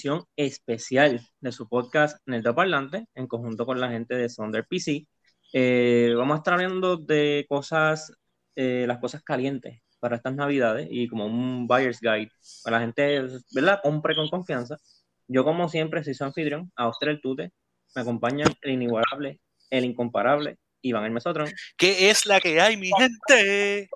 Edición especial de su podcast Neto Parlante, en conjunto con la gente de Sonder PC. Eh, vamos a estar hablando de cosas, eh, las cosas calientes para estas navidades y como un buyer's guide para la gente, ¿verdad? Compre con confianza. Yo, como siempre, soy su anfitrión, a el Tute. Me acompañan el inigualable, el incomparable, Iván el Mesotron. ¿Qué es la que hay, mi gente?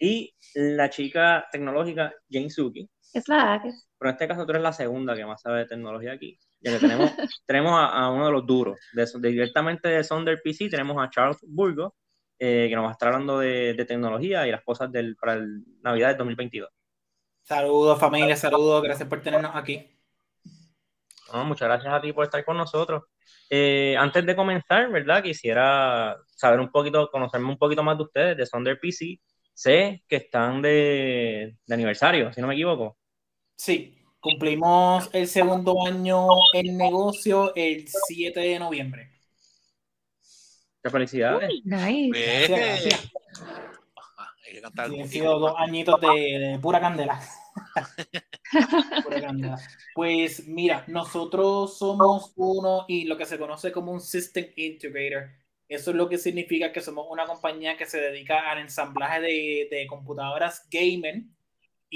Y la chica tecnológica, Jane Suki. Es la que. Pero en este caso tú eres la segunda que más sabe de tecnología aquí. Ya que tenemos, tenemos a, uno de los duros. De, directamente de Sonder PC tenemos a Charles Burgo, eh, que nos va a estar hablando de, tecnología y las cosas del, para el Navidad del 2022. Saludos familia, saludos, gracias por tenernos aquí. muchas gracias a ti por estar con nosotros. Eh, antes de comenzar, ¿verdad? Quisiera saber un poquito, conocerme un poquito más de ustedes, de Sonder PC. Sé que están de, de aniversario, si no me equivoco. Sí, cumplimos el segundo año en negocio el 7 de noviembre. Muchas felicidades. nice. Gracias, han sido dos añitos de, pura candela. pura candela. Pues mira, nosotros somos uno y lo que se conoce como un System Integrator. Eso es lo que significa que somos una compañía que se dedica al ensamblaje de, de computadoras gaming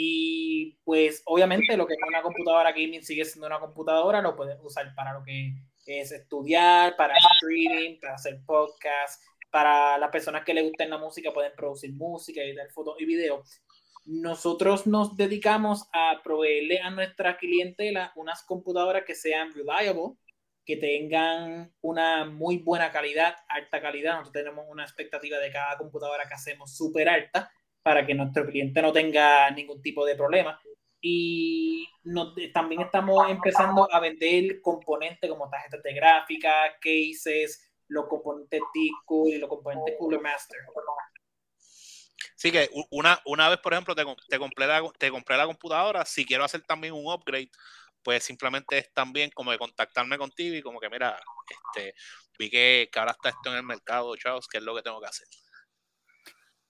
y pues obviamente lo que es una computadora gaming sigue siendo una computadora, lo puedes usar para lo que es estudiar, para streaming, para hacer podcast, para las personas que les gusten la música pueden producir música, editar fotos y videos. Nosotros nos dedicamos a proveerle a nuestra clientela unas computadoras que sean reliable, que tengan una muy buena calidad, alta calidad. Nosotros tenemos una expectativa de cada computadora que hacemos súper alta para que nuestro cliente no tenga ningún tipo de problema. Y también estamos empezando a vender componentes como tarjetas de gráfica, cases, los componentes disco y los componentes Cooler Master. Sí, que una, una vez, por ejemplo, te, te, compré la, te compré la computadora, si quiero hacer también un upgrade, pues simplemente es también como de contactarme contigo y como que, mira, este, vi que, que ahora está esto en el mercado, chavos, ¿qué es lo que tengo que hacer?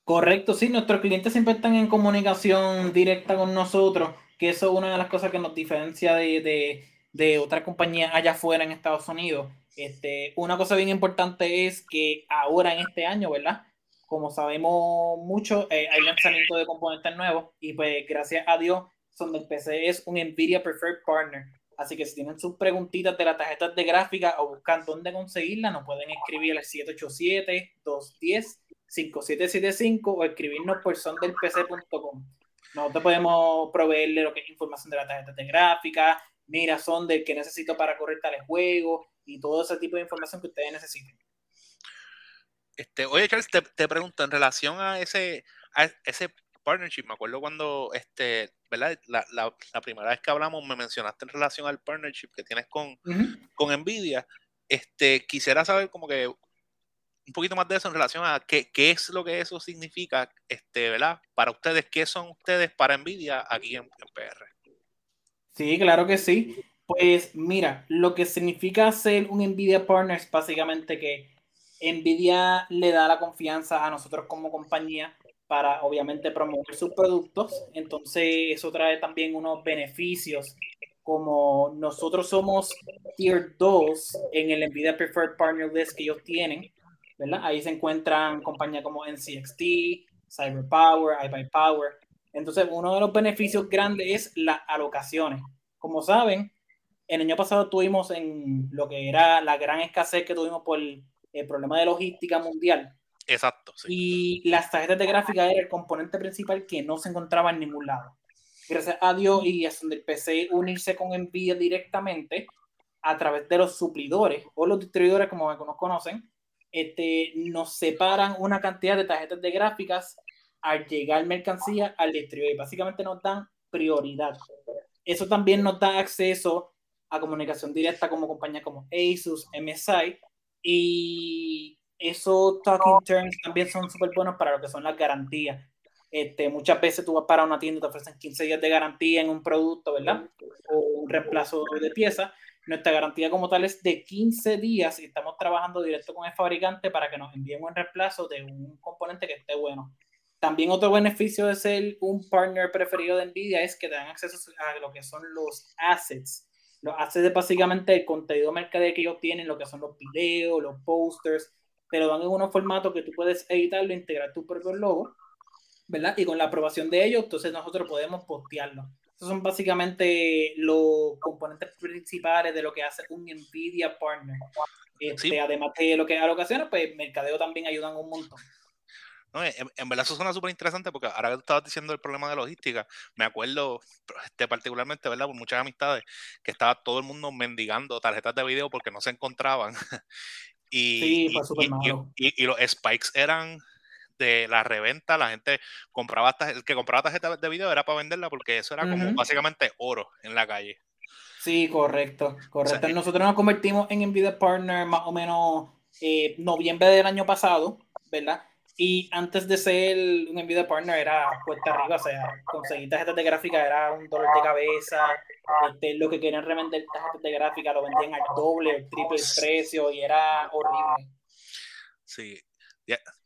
Correcto, sí, nuestros clientes siempre están en comunicación directa con nosotros, que eso es una de las cosas que nos diferencia de, de, de otras compañías allá afuera en Estados Unidos. Este, una cosa bien importante es que ahora en este año, ¿verdad? Como sabemos mucho, eh, hay lanzamiento de componentes nuevos y pues gracias a Dios, son del PC es un Nvidia Preferred Partner. Así que si tienen sus preguntitas de las tarjetas de gráfica o buscan dónde conseguirla, nos pueden escribir al 787 210 5775 o escribirnos por sondelpc.com. Nosotros podemos proveerle lo que es información de la tarjeta de gráfica, mira, son del que necesito para correr tales juegos y todo ese tipo de información que ustedes necesiten. Este, oye, Charles, te, pregunto en relación a ese, a ese partnership, me acuerdo cuando, este, ¿verdad? La, la, la, primera vez que hablamos me mencionaste en relación al partnership que tienes con, con Nvidia. Este, quisiera saber como que un poquito más de eso en relación a qué, qué, es lo que eso significa, este, ¿verdad? Para ustedes, ¿qué son ustedes para Nvidia aquí en, PR? Sí, claro que sí. Pues mira, lo que significa ser un Nvidia Partner es básicamente que Nvidia le da la confianza a nosotros como compañía para obviamente promover sus productos. Entonces eso trae también unos beneficios como nosotros somos Tier 2 en el Nvidia Preferred Partner List que ellos tienen, Ahí se encuentran compañías como NCXT, CyberPower, iBuyPower. Entonces, uno de los beneficios grandes es las alocaciones. Como saben, el año pasado tuvimos en lo que era la gran escasez que tuvimos por el, problema de logística mundial. Exacto. Y las tarjetas de gráfica era el componente principal que no se encontraba en ningún lado. Gracias a Dios y a donde PC unirse con Nvidia directamente a través de los suplidores o los distribuidores, como nos conocen, este, nos separan una cantidad de tarjetas de gráficas al llegar mercancía al distribuidor. Básicamente nos dan prioridad. Eso también nos da acceso a comunicación directa como compañías como Asus, MSI y esos talking terms también son súper buenos para lo que son las garantías. Este, muchas veces tú vas para una tienda y te ofrecen 15 días de garantía en un producto, ¿verdad? O un reemplazo de pieza nuestra garantía como tal es de 15 días y estamos trabajando directo con el fabricante para que nos envíen un reemplazo de un componente que esté bueno. también otro beneficio de ser un partner preferido de Nvidia es que te dan acceso a lo que son los assets. Los assets es básicamente el contenido mercadeo que ellos tienen, lo que son los videos, los posters, te lo dan en unos formatos que tú puedes editarlo, integrar tu propio logo, ¿verdad? Y con la aprobación de ellos, entonces nosotros podemos postearlo. Esos son básicamente los componentes principales de lo que hace un Nvidia Partner. Este, Además de lo que a ocasiones, pues mercadeo también ayudan un montón. No, en, verdad eso suena súper interesante porque ahora que tú estabas diciendo el problema de logística, me acuerdo este, particularmente, ¿verdad? Por muchas amistades, que estaba todo el mundo mendigando tarjetas de video porque no se encontraban. y, sí, fue súper malo. Y, los spikes eran de la reventa, la gente compraba, el que compraba tarjetas de video era para venderla porque eso era como básicamente oro en la calle. Sí, correcto, correcto. Nosotros nos convertimos en Nvidia Partner más o menos eh, noviembre del año pasado, ¿verdad? Y antes de ser un Nvidia Partner era cuesta arriba, o sea, conseguir tarjetas de gráfica era un dolor de cabeza. Este, lo que querían revender tarjetas de gráfica lo vendían al doble, al triple precio y era horrible. Sí,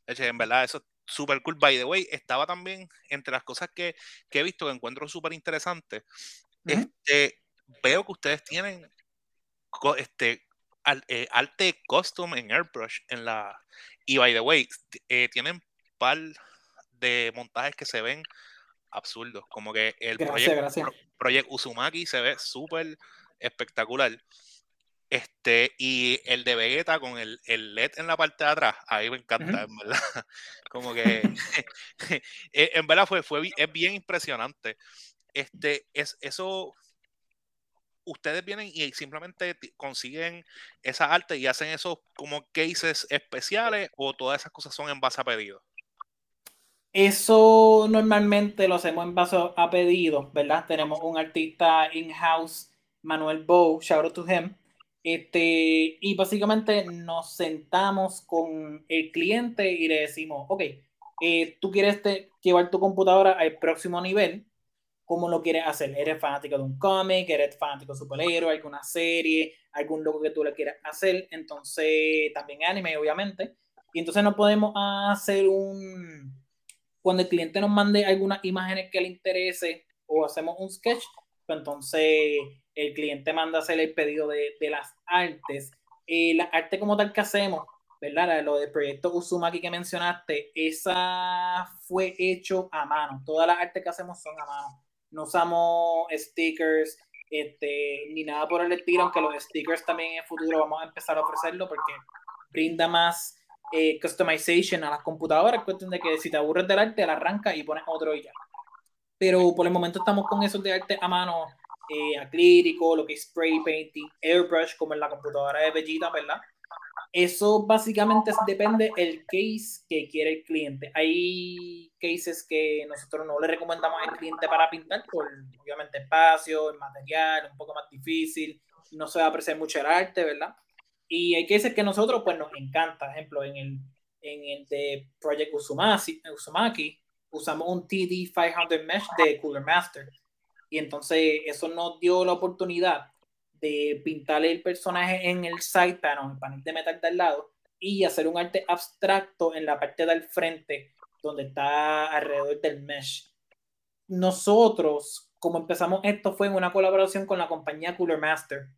en verdad eso es súper cool. By the way, estaba también entre las cosas que, que he visto que encuentro súper interesantes. este, veo que ustedes tienen este, eh, arte custom en Airbrush en la y by the way eh, tienen par de montajes que se ven absurdos como que el proyecto Uzumaki se ve súper espectacular este y el de Vegeta con el, el, LED en la parte de atrás ahí me encanta en verdad como que eh, en verdad fue, fue es bien impresionante este es eso ustedes vienen y simplemente consiguen esa arte y hacen esos como cases especiales o todas esas cosas son en base a pedido? Eso normalmente lo hacemos en base a pedido, ¿verdad? Tenemos un artista in-house, Manuel Bow, shout out to him. Este, y básicamente nos sentamos con el cliente y le decimos, ok, eh, tú quieres llevar tu computadora al próximo nivel, cómo lo quieres hacer. ¿Eres fanático de un cómic? ¿Eres fanático de superhéroe? ¿Alguna serie? ¿Algún logo que tú le quieras hacer? Entonces, también anime, obviamente. Y entonces no podemos hacer un... Cuando el cliente nos mande algunas imágenes que le interese o hacemos un sketch, pues entonces el cliente manda hacer el pedido de, de las artes. Eh, la arte como tal que hacemos, ¿verdad? Lo del proyecto Uzumaki que mencionaste, esa fue hecho a mano. Todas las artes que hacemos son a mano no usamos stickers este, ni nada por el estilo, aunque los stickers también en el futuro vamos a empezar a ofrecerlo porque brinda más eh, customization a las computadoras. Es cuestión de que si te aburres del arte, la arranca y pones otro y ya. Pero por el momento estamos con esos de arte a mano, eh, acrílico, lo que es spray painting, airbrush, como en la computadora de Bellita, ¿verdad? Eso básicamente depende del case que quiere el cliente. Hay cases que nosotros no le recomendamos al cliente para pintar por obviamente espacio, el material, un poco más difícil, no se va a apreciar mucho el arte, ¿verdad? Y hay cases que nosotros pues nos encanta, por ejemplo, en el, en el de Project Uzumaki, Uzumaki usamos un TD500 Mesh de Cooler Master. Y entonces eso nos dio la oportunidad de pintarle el personaje en el panel, el panel de metal del lado, y hacer un arte abstracto en la parte del frente, donde está alrededor del mesh. Nosotros, como empezamos esto, fue en una colaboración con la compañía Cooler Master.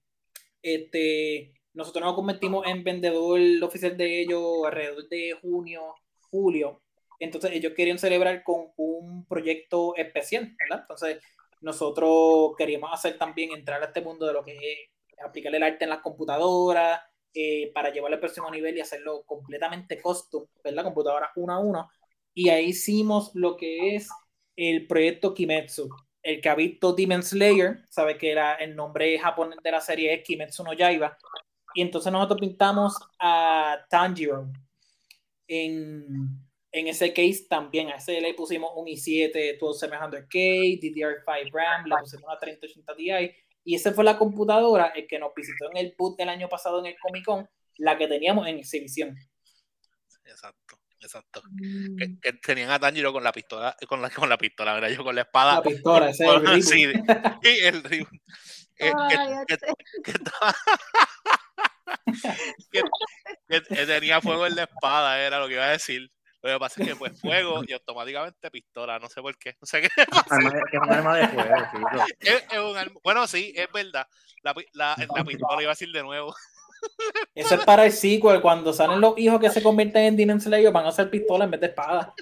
Este, nosotros nos convertimos en vendedor oficial de ellos alrededor de junio, julio. Entonces ellos querían celebrar con un proyecto especial, ¿verdad? Entonces nosotros queríamos hacer también entrar a este mundo de lo que es aplicar el arte en las computadoras eh, para llevarlo al próximo nivel y hacerlo completamente custom, ¿verdad? Computadora uno a uno. Y ahí hicimos lo que es el proyecto Kimetsu. El que ha visto Demon Slayer sabe que era el nombre japonés de la serie es Kimetsu no Yaiba. Y entonces nosotros pintamos a Tanjiro en, en ese case también a ese le pusimos un i7 12700K, DDR5 RAM, le pusimos una 3080 Ti y esa fue la computadora el que nos visitó en el boot del año pasado en el Comic Con, la que teníamos en exhibición. Exacto, exacto. Mm. Que, tenían a Tanjiro con la pistola, con la, con la pistola, ¿verdad? Yo con la espada. La pistola, ese es el sí, el que, tenía fuego en la espada, era lo que iba a decir. Lo que pasa es que pues fuego y automáticamente pistola, no sé por qué. No sé qué. es un arma de fuego, es, un Bueno, sí, es verdad. La, la, la pistola iba a decir de nuevo. Eso es para el sequel. Cuando salen los hijos que se convierten en Demon Slayer, van a hacer pistola en vez de espada.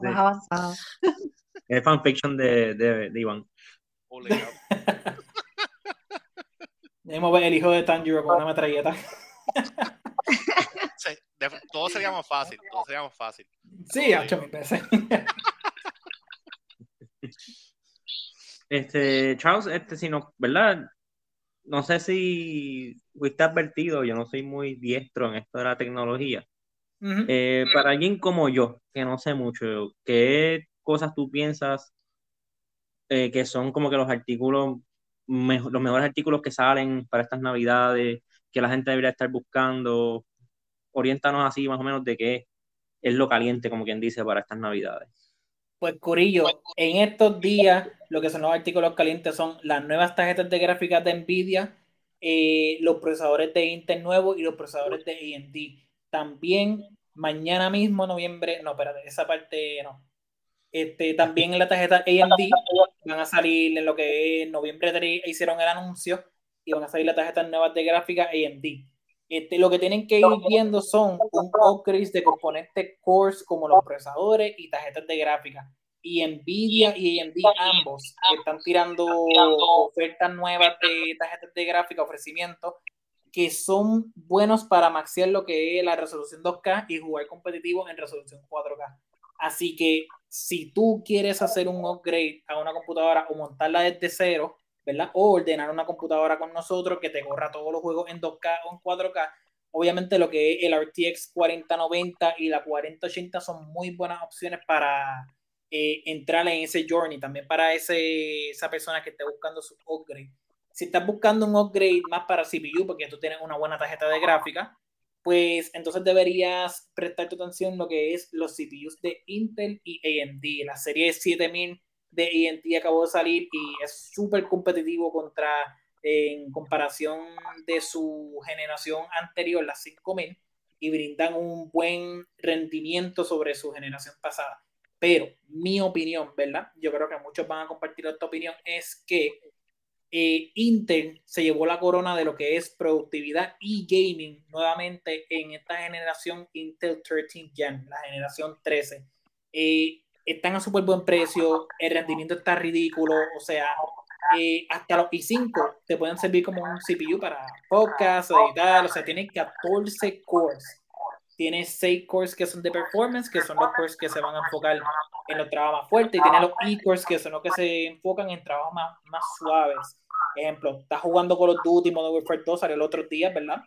Más avanzado. Es fanfiction de, de, de Iván. Ver el hijo de Tanjiro con una metralleta. todo sería más fácil. Todo sería más fácil. Sí, hecho mi veces. Este, Charles, este, si no, ¿verdad? no sé si fuiste advertido, yo no soy muy diestro en esto de la tecnología. Eh, para alguien como yo, que no sé mucho, ¿qué cosas tú piensas eh, que son como que los artículos, los mejores artículos que salen para estas navidades, que la gente debería estar buscando? Oriéntanos así más o menos de qué es lo caliente, como quien dice, para estas navidades. Pues Corillo, en estos días lo que son los artículos calientes son las nuevas tarjetas de gráficas de Nvidia, eh, los procesadores de Intel nuevos y los procesadores de AMD. También mañana mismo, noviembre, no, espérate, esa parte no. Este, también en la tarjeta AMD van a salir en lo que es noviembre 3, hicieron el anuncio y van a salir las tarjetas nuevas de gráfica AMD. Este, lo que tienen que ir viendo son un upgrade de componentes cores como los procesadores y tarjetas de gráfica. Y Nvidia y AMD ambos están tirando ofertas nuevas de tarjetas de gráfica, ofrecimientos que son buenos para maxear lo que es la resolución 2K y jugar competitivo en resolución 4K. Así que si tú quieres hacer un upgrade a una computadora o montarla desde cero, ¿verdad? O ordenar una computadora con nosotros que te corra todos los juegos en 2K o en 4K. Obviamente lo que es el RTX 4090 y la 4080 son muy buenas opciones para eh, entrar en ese journey, también para ese, esa persona que esté buscando su upgrade. Si estás buscando un upgrade más para CPU, porque tú tienes una buena tarjeta de gráfica, pues entonces deberías prestar tu atención en lo que es los CPUs de Intel y AMD. La serie 7000 de AMD acabó de salir y es súper competitivo contra, en comparación de su generación anterior, la 5000, y brindan un buen rendimiento sobre su generación pasada. Pero mi opinión, ¿verdad? Yo creo que muchos van a compartir esta opinión, es que eh, Intel se llevó la corona de lo que es productividad y gaming nuevamente en esta generación Intel 13 Gen, la generación 13. Eh, están a súper buen precio, el rendimiento está ridículo, o sea, eh, hasta los i5 te pueden servir como un CPU para podcast, editar, o sea, tiene 14 cores. Tiene 6 cores que son de performance, que son los cores que se van a enfocar en los trabajos más fuertes, y tiene los e-cores que son los que se enfocan en trabajos más, más suaves. Ejemplo, está jugando con los Duty Modern Warfare 2, salió el otro día, ¿verdad?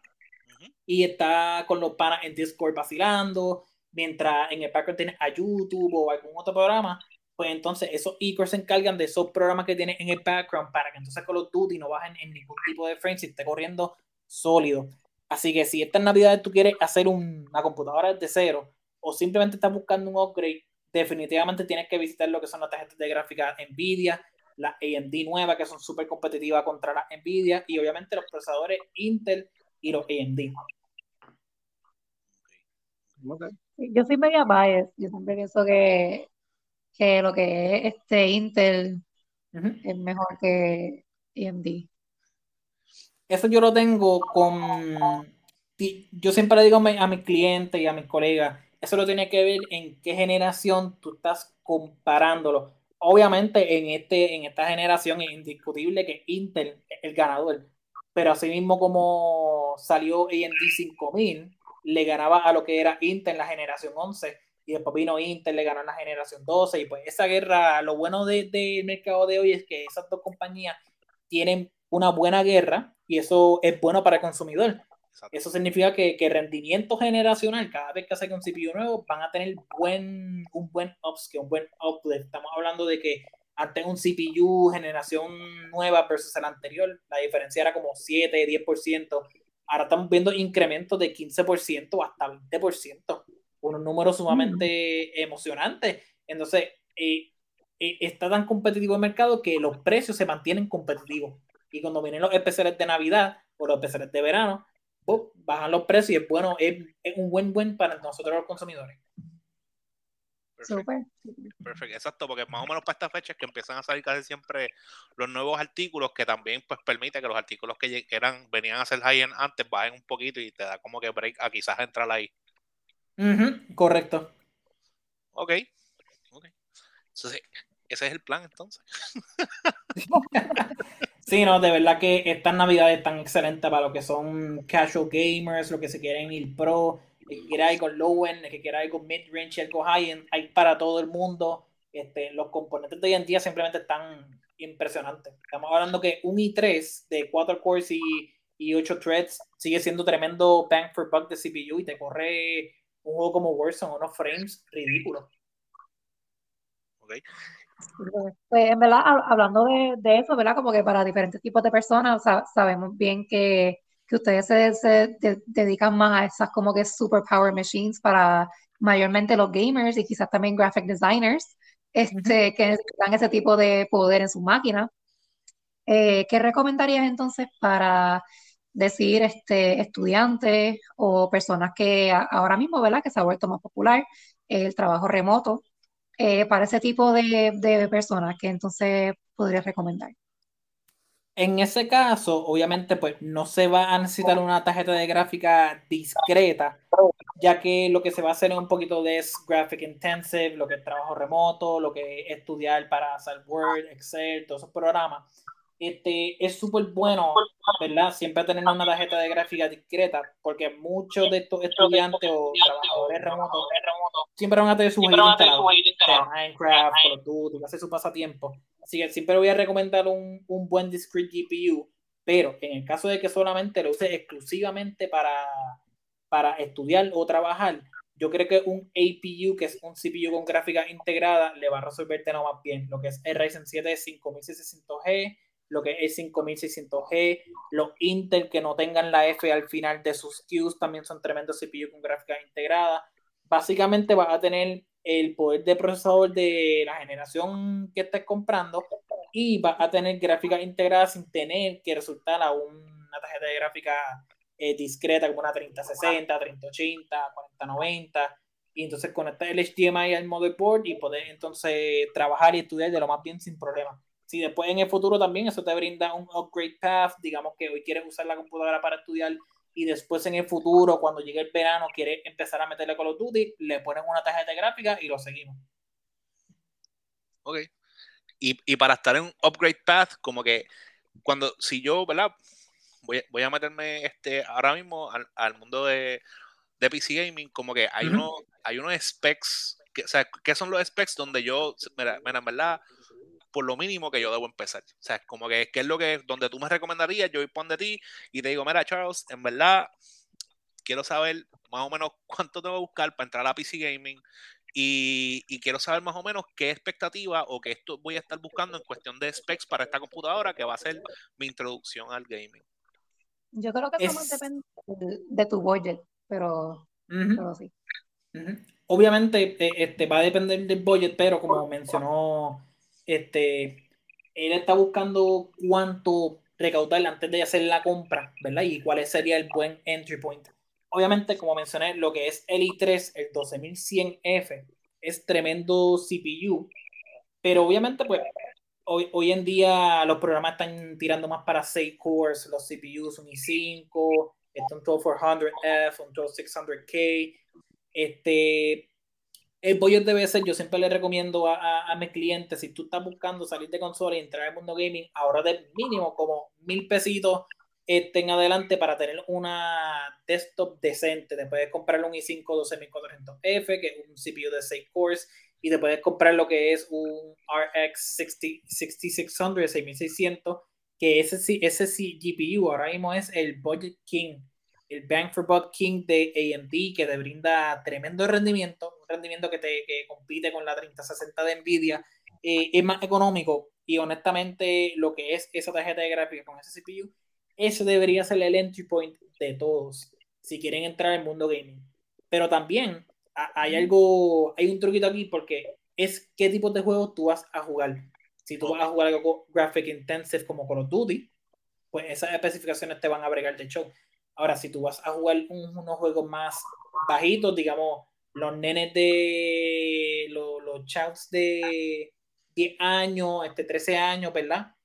Y está con los panas en Discord vacilando, mientras en el background tienes a YouTube o algún otro programa, pues entonces esos e se encargan de esos programas que tienes en el background para que entonces con of Duty no bajen en ningún tipo de frame si esté corriendo sólido. Así que si esta Navidad tú quieres hacer una computadora desde cero o simplemente estás buscando un upgrade, definitivamente tienes que visitar lo que son las tarjetas de gráfica Nvidia, las AMD nuevas que son súper competitivas contra las Nvidia y obviamente los procesadores Intel y los AMD. Yo soy media bias. Yo siempre pienso que, que lo que es este Intel es mejor que AMD. Eso yo lo tengo con. Yo siempre le digo a mis clientes y a mis colegas, eso lo tiene que ver en qué generación tú estás comparándolo. Obviamente en, este, en esta generación es indiscutible que Intel es el ganador, pero así mismo como salió AMD 5000, le ganaba a lo que era Intel en la generación 11 y después vino Intel, le ganó en la generación 12 y pues esa guerra, lo bueno del mercado de hoy es que esas dos compañías tienen una buena guerra y eso es bueno para el consumidor. Eso significa que, que, rendimiento generacional, cada vez que saquen un CPU nuevo, van a tener buen, un buen upscale, un buen uplift. Estamos hablando de que antes un CPU generación nueva versus el anterior, la diferencia era como 7, 10%. Ahora estamos viendo incrementos de 15% hasta 20%, unos números sumamente emocionantes. Entonces, eh, eh, está tan competitivo el mercado que los precios se mantienen competitivos. Y cuando vienen los especiales de Navidad o los especiales de verano, bajan los precios y es bueno, es, un buen buen para nosotros los consumidores. Perfecto. Perfecto, exacto, porque más o menos para estas fechas que empiezan a salir casi siempre los nuevos artículos que también pues permite que los artículos que, eran venían a ser high-end antes bajen un poquito y te da como que break a quizás entrar ahí. correcto. Ok. okay. Entonces, ese es el plan entonces. sí, no, de verdad que estas navidades están excelentes para lo que son casual gamers, lo que se quieren ir pro el que quiera ir con low end, el que quiera ir con mid range, el con high end, hay para todo el mundo. Este, los componentes de hoy en día simplemente están impresionantes. Estamos hablando que un i3 de 4 cores y, y 8 threads sigue siendo tremendo bang for buck de CPU y te corre un juego como Warzone unos frames ridículos. Okay. Pues en verdad, hablando de, de, eso, ¿verdad? Como que para diferentes tipos de personas, sabemos bien que que ustedes se, dedican más a esas como que super power machines para mayormente los gamers y quizás también graphic designers este, que necesitan ese tipo de poder en su máquina. Eh, ¿Qué recomendarías entonces para decir este, estudiantes o personas que ahora mismo, ¿verdad? Que se ha vuelto más popular el trabajo remoto, eh, para ese tipo de, de personas que entonces podrías recomendar? En ese caso, obviamente, pues no se va a necesitar una tarjeta de gráfica discreta, ya que lo que se va a hacer es un poquito de graphic intensive, lo que es trabajo remoto, lo que es estudiar para hacer Word, Excel, todos esos programas. Este, es súper bueno, ¿verdad? Siempre tener una tarjeta de gráfica discreta, porque muchos de estos estudiantes o trabajadores remotos siempre van a tener su Minecraft, Call of Duty, hacer su pasatiempo. Que siempre voy a recomendar un, un buen discrete GPU, pero en el caso de que solamente lo uses exclusivamente para, para estudiar o trabajar, yo creo que un APU, que es un CPU con gráfica integrada, le va a resolverte no más bien. Lo que es el Ryzen 7 5600G, lo que es 5600G, los Intel que no tengan la F al final de sus queues también son tremendos CPU con gráfica integrada. Básicamente vas a tener el poder de procesador de la generación que estés comprando y va a tener gráficas integradas sin tener que resultar a una tarjeta de gráfica eh, discreta como una 3060, 3080, 4090 y entonces conectar el HDMI al motherboard y poder entonces trabajar y estudiar de lo más bien sin problema. Si después en el futuro también eso te brinda un upgrade path, digamos que hoy quieres usar la computadora para estudiar y después en el futuro, cuando llegue el verano, quiere empezar a meterle Call of Duty, le ponen una tarjeta gráfica y lo seguimos. Ok. Y, y para estar en un upgrade path, como que cuando, si yo, ¿verdad? Voy, voy a meterme este, ahora mismo al, al mundo de, de, PC Gaming, como que hay, uno, hay unos specs, que, o sea, ¿qué son los specs donde yo, mira, mira, en verdad, por lo mínimo que yo debo empezar. O sea, como que, es lo que, donde tú me recomendarías, yo voy pon de ti y te digo, mira, Charles, en verdad, quiero saber más o menos cuánto tengo que buscar para entrar a PC Gaming y, quiero saber más o menos qué expectativa o qué esto voy a estar buscando en cuestión de specs para esta computadora que va a ser mi introducción al gaming. Yo creo que eso más depende de, tu budget, pero, sí. Obviamente eh, este, va a depender del budget, pero como mencionó este, él está buscando cuánto recaudar antes de hacer la compra, ¿verdad? Y cuál sería el buen entry point. Obviamente, como mencioné, lo que es el i3, el 12100F, es tremendo CPU, pero obviamente, pues, hoy, hoy en día los programas están tirando más para 6 cores, los CPUs un i5, un 12400F, un 12600K, este, el budget debe ser, yo siempre le recomiendo a, a, mis clientes, si tú estás buscando salir de consola y entrar al mundo gaming, ahora de mínimo como mil pesitos este, en adelante para tener una desktop decente. Te puedes comprar un i5 12400F, que es un CPU de 6 cores, y te puedes comprar lo que es un RX 6600, 6600, que ese, ese GPU ahora mismo es el Budget King el Bang for Buck King de AMD, que te brinda tremendo rendimiento, un rendimiento que, te, que compite con la 3060 de Nvidia, eh, es más económico y honestamente lo que es esa tarjeta de gráfica con ese CPU, ese debería ser el entry point de todos si quieren entrar al mundo gaming. Pero también hay algo, hay un truquito aquí porque es qué tipo de juegos tú vas a jugar. Si tú vas a jugar algo graphic intensive como Call of Duty, pues esas especificaciones te van a bregar de show Ahora, si tú vas a jugar unos juegos más bajitos, digamos, los nenes de los, los de 10 años, este 13 años, ¿verdad?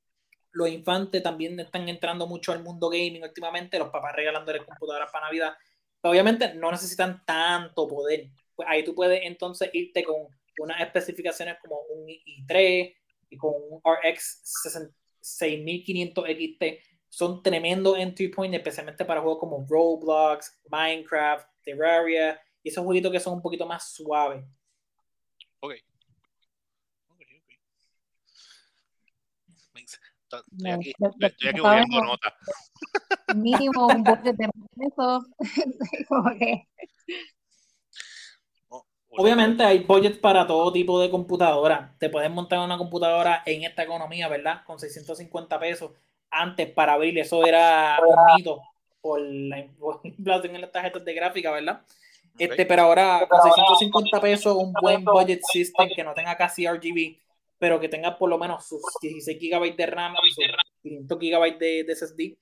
Los infantes también están entrando mucho al mundo gaming últimamente, los papás regalándoles computadoras para Navidad. obviamente no necesitan tanto poder. Pues ahí tú puedes entonces irte con unas especificaciones como un i3 y con un RX 6500 XT. Son tremendos entry points, especialmente para juegos como Roblox, Minecraft, Terraria y esos jueguitos que son un poquito más suaves. Ok. Estoy aquí, estoy aquí nota. Mínimo un budget de eso. Obviamente hay budgets para todo tipo de computadora. Te puedes montar una computadora en esta economía, ¿verdad? Con 650 pesos. Antes para abrir eso era un mito por la inflación en las tarjetas de gráfica, ¿verdad? Este, pero ahora con 650 pesos, un buen budget system que no tenga casi RGB, pero que tenga por lo menos sus 16 GB de RAM y sus 500 GB de, de, SSD.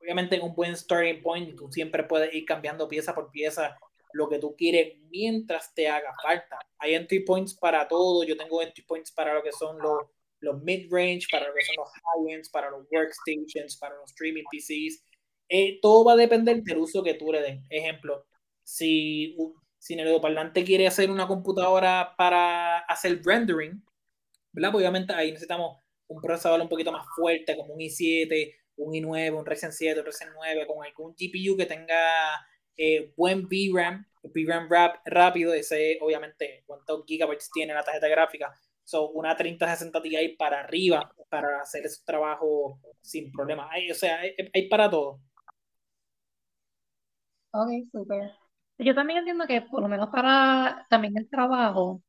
Obviamente un buen starting point, tú siempre puedes ir cambiando pieza por pieza lo que tú quieres mientras te haga falta. Hay entry points para todo, yo tengo entry points para lo que son los, los mid-range, para lo que son los high-ends, para los workstations, para los streaming PCs. Eh, todo va a depender del uso que tú le des. Ejemplo, si, si parlante quiere hacer una computadora para hacer rendering, ¿verdad? Pues obviamente ahí necesitamos un procesador un poquito más fuerte, como un i7, un i9, un Ryzen 7, un Ryzen 9, con algún GPU que tenga eh, buen VRAM, VRAM rap, rápido, ese obviamente cuántos gigabytes tiene la tarjeta gráfica, son una 3060 Ti para arriba para hacer ese trabajo sin problema. o sea, hay, para todo. Ok, súper. Yo también entiendo que por lo menos para también el trabajo,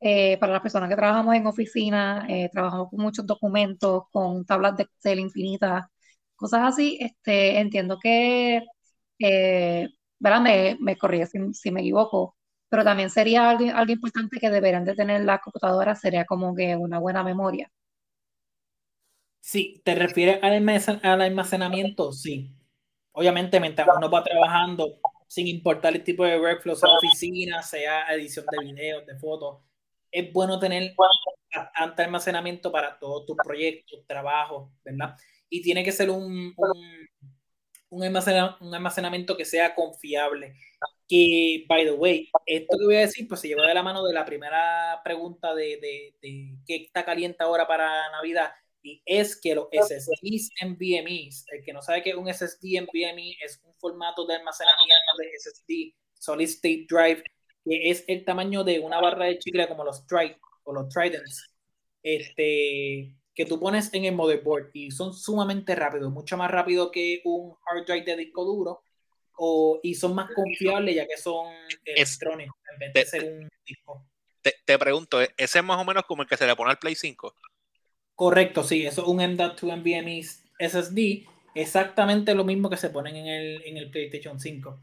eh, para las personas que trabajamos en oficina, eh, trabajamos con muchos documentos, con tablas de Excel infinitas, cosas así, este, entiendo que, eh, ¿verdad? Me, me corrí si, me equivoco, pero también sería algo, importante que deberían de tener las computadoras, sería como que una buena memoria. Sí, ¿te refieres al almacenamiento? Sí. Obviamente, mientras uno va trabajando, sin importar el tipo de workflow, sea oficina, sea edición de videos, de fotos. Es bueno tener bastante almacenamiento para todos tus proyectos, trabajos, ¿verdad? Y tiene que ser un, un, almacenamiento que sea confiable. Que, by the way, esto que voy a decir, pues se lleva de la mano de la primera pregunta de, de, de qué está caliente ahora para Navidad y es que los SSDs NVMe, el que no sabe que un SSD NVMe es un formato de almacenamiento de SSD, Solid State Drive, que es el tamaño de una barra de chicle como los Trident o los Tridents, este, que tú pones en el motherboard y son sumamente rápidos, mucho más rápido que un hard drive de disco duro, o, y son más confiables ya que son electrónicos en vez de ser un disco. Te, te pregunto, ¿ese es más o menos como el que se le pone al Play 5? Correcto, sí, eso es un M.2 NVMe SSD, exactamente lo mismo que se ponen en el, en el PlayStation 5.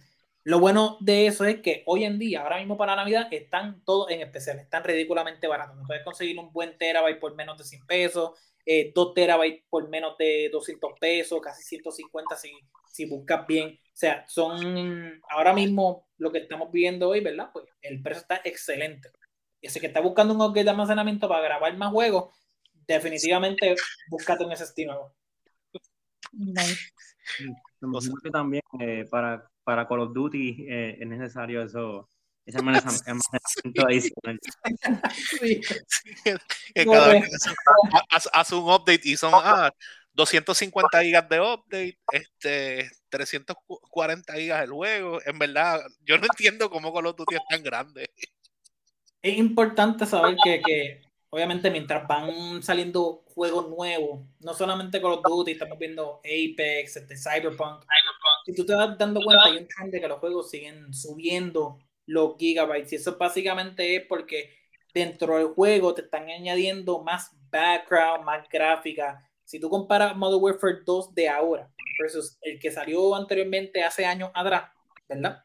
Lo bueno de eso es que hoy en día, ahora mismo para Navidad, están todos en especial, están ridículamente baratos. puedes conseguir un buen terabyte por menos de 100 pesos, eh, 2 terabytes por menos de 200 pesos, casi 150 si, si buscas bien. O sea, son ahora mismo lo que estamos viendo hoy, ¿verdad? Pues el precio está excelente. Y así que está buscando un upgrade de almacenamiento para grabar más juegos, definitivamente búscate un SSD nuevo. Nice. que también eh, para, para Call of Duty eh, es necesario eso, ese almacenamiento adicional. Sí. cada vez hace un update y son ah, 250 gigas de update, este, 340 gigas el juego. En verdad, yo no entiendo cómo Call of Duty es tan grande. Es importante saber que, que obviamente mientras van saliendo juegos nuevos, no solamente Call of Duty, estamos viendo Apex, este Cyberpunk, si tú te vas dando cuenta, hay un trend de que los juegos siguen subiendo los gigabytes, y eso básicamente es porque dentro del juego te están añadiendo más background, más gráfica. Si tú comparas Modern Warfare 2 de ahora versus el que salió anteriormente hace años atrás, ¿verdad?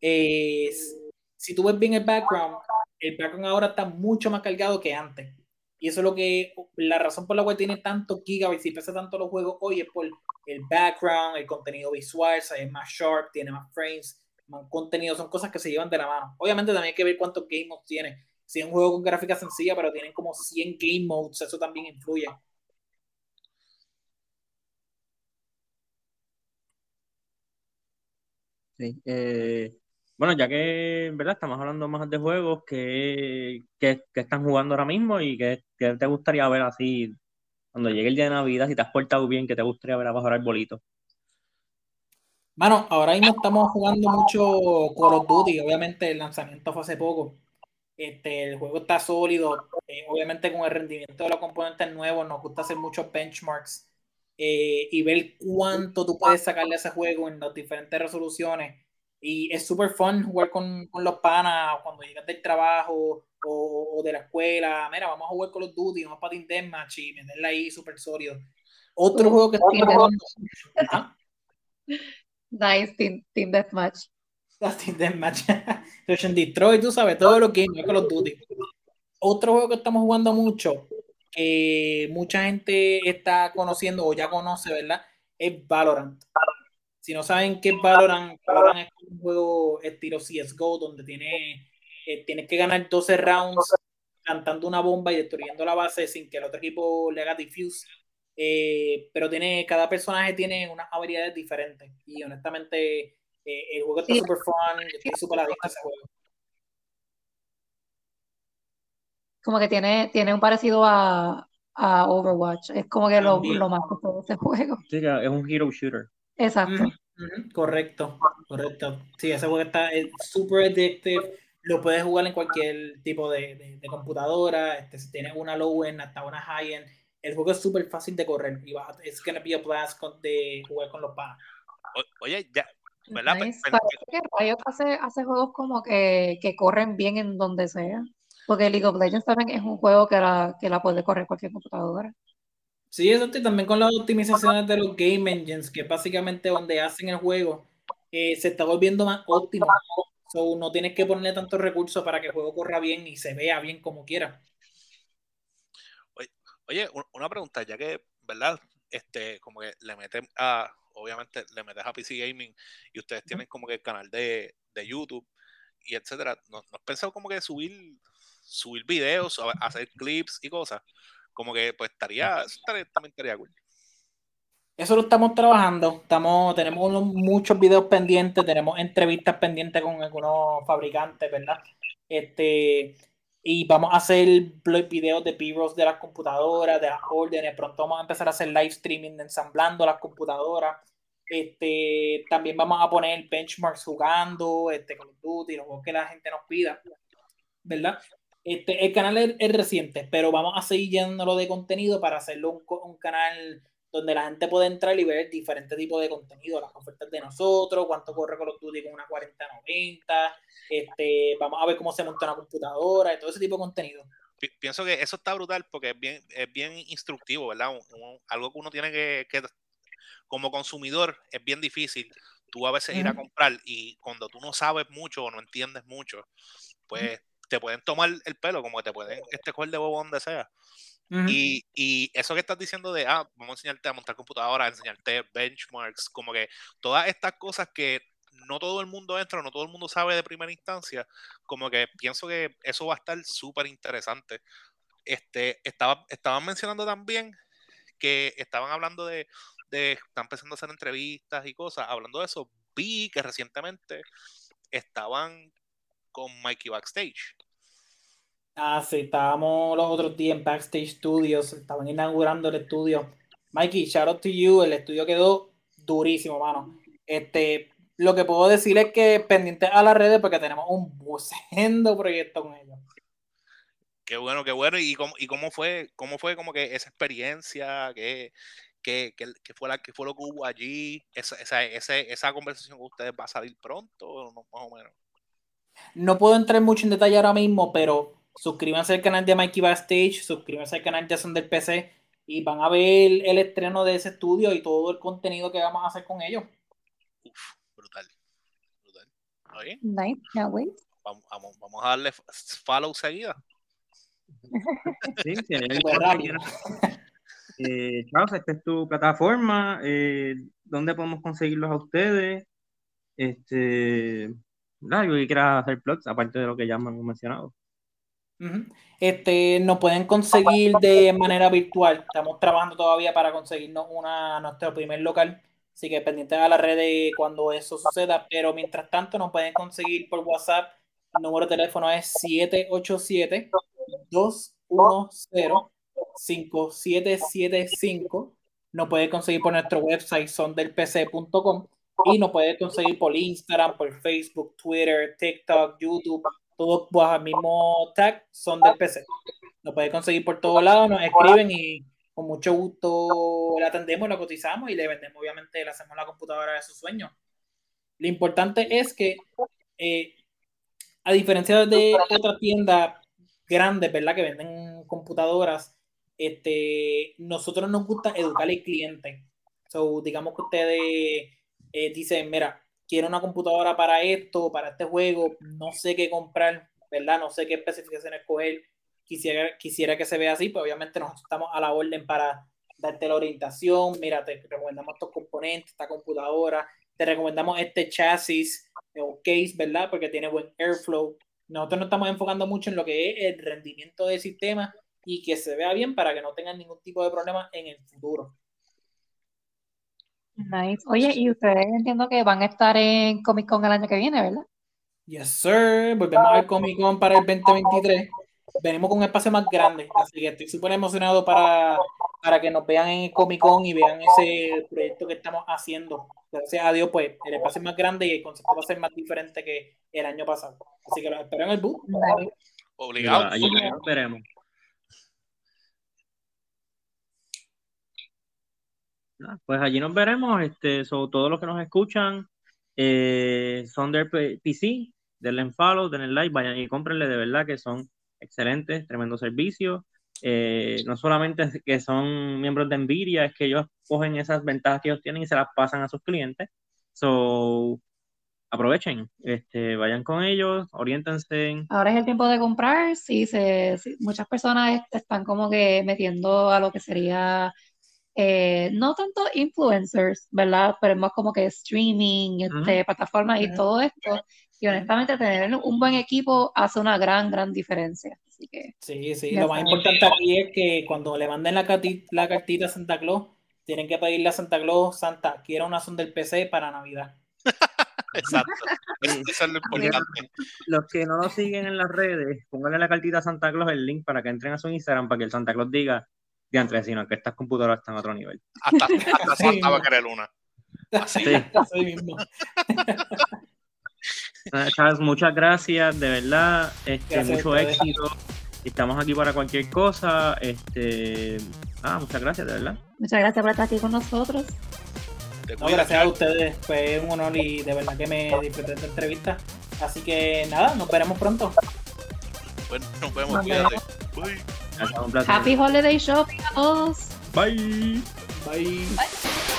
si tú ves bien el background, el background ahora está mucho más cargado que antes. Y eso es lo que, la razón por la cual tiene tanto gigabytes y pesa tanto los juegos hoy es por el background, el contenido visual, es más sharp, tiene más frames, más contenido, son cosas que se llevan de la mano. Obviamente también hay que ver cuántos game modes tiene. Si es un juego con gráfica sencilla, pero tienen como 100 game modes, eso también influye. Sí, eh, bueno, ya que, ¿verdad? Estamos hablando más de juegos que, que, están jugando ahora mismo y que, te gustaría ver así cuando llegue el día de Navidad, si te has portado bien, que te gustaría ver abajo el bolito. Bueno, ahora mismo estamos jugando mucho Call of Duty, obviamente el lanzamiento fue hace poco. Este, el juego está sólido, eh, obviamente con el rendimiento de los componentes nuevos, nos gusta hacer muchos benchmarks eh, y ver cuánto tú puedes sacarle a ese juego en las diferentes resoluciones y es súper fun jugar con, con, los panas cuando llegas del trabajo o, de la escuela. Mira, vamos a jugar con los Duty, vamos para Team Deathmatch y meterla ahí súper sólido. Otro juego que estoy jugando. ¿Ah? Nice, Team, team Deathmatch. Team Deathmatch. Detroit, tú sabes, todo lo que es con los Duty. Otro juego que estamos jugando mucho, que mucha gente está conociendo o ya conoce, ¿verdad? Es Valorant. Si no saben qué es Valorant, Valorant es un juego estilo CSGO donde tiene, eh, tienes que ganar 12 rounds cantando una bomba y destruyendo la base sin que el otro equipo le haga diffuse. Eh, pero tiene, cada personaje tiene unas habilidades diferentes. Y honestamente, eh, el juego está súper fun. Yo estoy súper adicto a ese juego. Como que tiene, tiene un parecido a, a Overwatch. Es como que lo, lo, más de ese juego. Sí, es un hero shooter. Exacto. Correcto, correcto. Sí, ese juego está súper addictive. Lo puedes jugar en cualquier tipo de, de, computadora. Este, si tienes una low end hasta una high end, el juego es súper fácil de correr. Y va, es gonna be a blast de jugar con los panas. Oye, ya, ¿verdad? Nice. que Riot hace, hace juegos como que, que, corren bien en donde sea. Porque League of Legends también es un juego que la, que la puede correr cualquier computadora. Sí, eso también con las optimizaciones de los game engines, que básicamente donde hacen el juego, eh, se está volviendo más óptimo. So, no tienes que ponerle tantos recursos para que el juego corra bien y se vea bien como quiera. Oye, una pregunta, ya que, ¿verdad? Este, como que le meten a, obviamente, le metes a PC Gaming y ustedes tienen como que el canal de, YouTube y etcétera. ¿No, has pensado como que subir, subir videos, hacer clips y cosas? Como que pues estaría, estaría también estaría cool. Eso lo estamos trabajando, estamos, tenemos muchos videos pendientes, tenemos entrevistas pendientes con algunos fabricantes, ¿verdad? Este, y vamos a hacer videos de p de las computadoras, de las órdenes, pronto vamos a empezar a hacer live streaming ensamblando las computadoras. Este, también vamos a poner benchmarks jugando, este, of Duty, los juegos que la gente nos pida, ¿verdad? Este, el canal es, reciente, pero vamos a seguir llenándolo de contenido para hacerlo un, un, canal donde la gente puede entrar y ver diferentes tipos de contenido, las ofertas de nosotros, cuánto corre con los Duty con una 4090, este, vamos a ver cómo se monta una computadora, y todo ese tipo de contenido. Pienso que eso está brutal porque es bien, es bien instructivo, ¿verdad? algo que uno tiene que, que, como consumidor, es bien difícil tú a veces ir a comprar y cuando tú no sabes mucho o no entiendes mucho, pues te pueden tomar el pelo, como que te pueden este coger de bobo donde sea. y, y, eso que estás diciendo de, ah, vamos a enseñarte a montar computadora, a enseñarte benchmarks, como que todas estas cosas que no todo el mundo entra, no todo el mundo sabe de primera instancia, como que pienso que eso va a estar súper interesante. Este, estaba, estaban mencionando también que estaban hablando de, de, están empezando a hacer entrevistas y cosas, hablando de eso, vi que recientemente estaban con Mikey Backstage. Ah, sí, estábamos los otros días en Backstage Studios, estaban inaugurando el estudio. Mikey, shout out to you, el estudio quedó durísimo, mano. Este, lo que puedo decir es que pendiente a las redes porque tenemos un bucendo proyecto con ellos. Qué bueno, qué bueno. ¿Y cómo, y cómo fue, cómo fue como que esa experiencia? ¿Qué, qué, qué, fue, la, qué fue lo que hubo allí? Esa, esa, esa, esa conversación con ustedes va a salir pronto, más o menos. No puedo entrar mucho en detalle ahora mismo, pero suscríbanse al canal de Mikey Backstage, suscríbanse al canal de Jason del PC y van a ver el estreno de ese estudio y todo el contenido que vamos a hacer con ellos. Uf, brutal. Brutal. Nice, Vamos, vamos, vamos, a darle follow seguida. Sí, sí, eh, Charles, esta es tu plataforma. Eh, ¿Dónde podemos conseguirlos a ustedes? Este, algo que quieras hacer plugs, aparte de lo que ya hemos mencionado. Este, nos pueden conseguir de manera virtual. Estamos trabajando todavía para conseguirnos una, nuestro primer local. Así que pendientes a la red cuando eso suceda. Pero mientras tanto, nos pueden conseguir por WhatsApp. El número de teléfono es 787-210-5775. Nos puede conseguir por nuestro website sondelpc.com y nos puede conseguir por Instagram, por Facebook, Twitter, TikTok, YouTube todos bajo el mismo tag son del PC. Lo puede conseguir por todos lados, nos escriben y con mucho gusto le atendemos, lo cotizamos y le vendemos, obviamente, le hacemos la computadora de su sueño. Lo importante es que, eh, a diferencia de otras tiendas grandes, ¿verdad? Que venden computadoras, este, nosotros nos gusta educar al cliente. So, digamos que ustedes eh, dicen, mira, quiero una computadora para esto, para este juego, no sé qué comprar, ¿verdad? No sé qué especificaciones coger. Quisiera, quisiera que se vea así, pues obviamente nosotros estamos a la orden para darte la orientación. Mira, te recomendamos estos componentes, esta computadora, te recomendamos este chasis o case, ¿verdad? Porque tiene buen airflow. Nosotros nos estamos enfocando mucho en lo que es el rendimiento del sistema y que se vea bien para que no tengan ningún tipo de problema en el futuro. Nice. Oye, y ustedes entiendo que van a estar en Comic Con el año que viene, ¿verdad? Yes, sir. Volvemos al Comic Con para el 2023. Venimos con un espacio más grande, así que estoy súper emocionado para, para que nos vean en el Comic Con y vean ese proyecto que estamos haciendo. Gracias a Dios, pues el espacio es más grande y el concepto va a ser más diferente que el año pasado. Así que los espero en el bus. Obligado. Ahí nos veremos. Pues allí nos veremos. Este, sobre todos los que nos escuchan, eh, son del PC, denle follow, denle like, vayan y cómprenle, de verdad que son excelentes, tremendo servicio. Eh, no solamente que son miembros de Nvidia, es que ellos cogen esas ventajas que ellos tienen y se las pasan a sus clientes. So, aprovechen, este, vayan con ellos, oriéntense. Ahora es el tiempo de comprar, sí, se, muchas personas están como que metiendo a lo que sería eh, no tanto influencers, ¿verdad? Pero más como que streaming, este, plataformas y todo esto. Y honestamente tener un buen equipo hace una gran, gran diferencia. Así que, sí, sí, lo más importante aquí es que cuando le manden la, la cartita a Santa Claus, tienen que pedirle a Santa Claus, Santa, quiero una son del PC para Navidad. Exacto. Eso es lo importante. Los que no lo siguen en las redes, pónganle la cartita a Santa Claus el link para que entren a su Instagram para que el Santa Claus diga, de sino que estas computadoras están a otro nivel. Hasta, hasta Santa va a querer una. Así. Sí. mismo. Charles, muchas gracias, de verdad, este, mucho éxito. Estamos aquí para cualquier cosa. Este, ah, muchas gracias, de verdad. Muchas gracias por estar aquí con nosotros. gracias a ustedes, fue un honor y de verdad que me disfruté esta entrevista. Así que nada, nos veremos pronto. Bueno, nos vemos, cuídate. Happy Holiday Shopping a todos. Bye. Bye. Bye.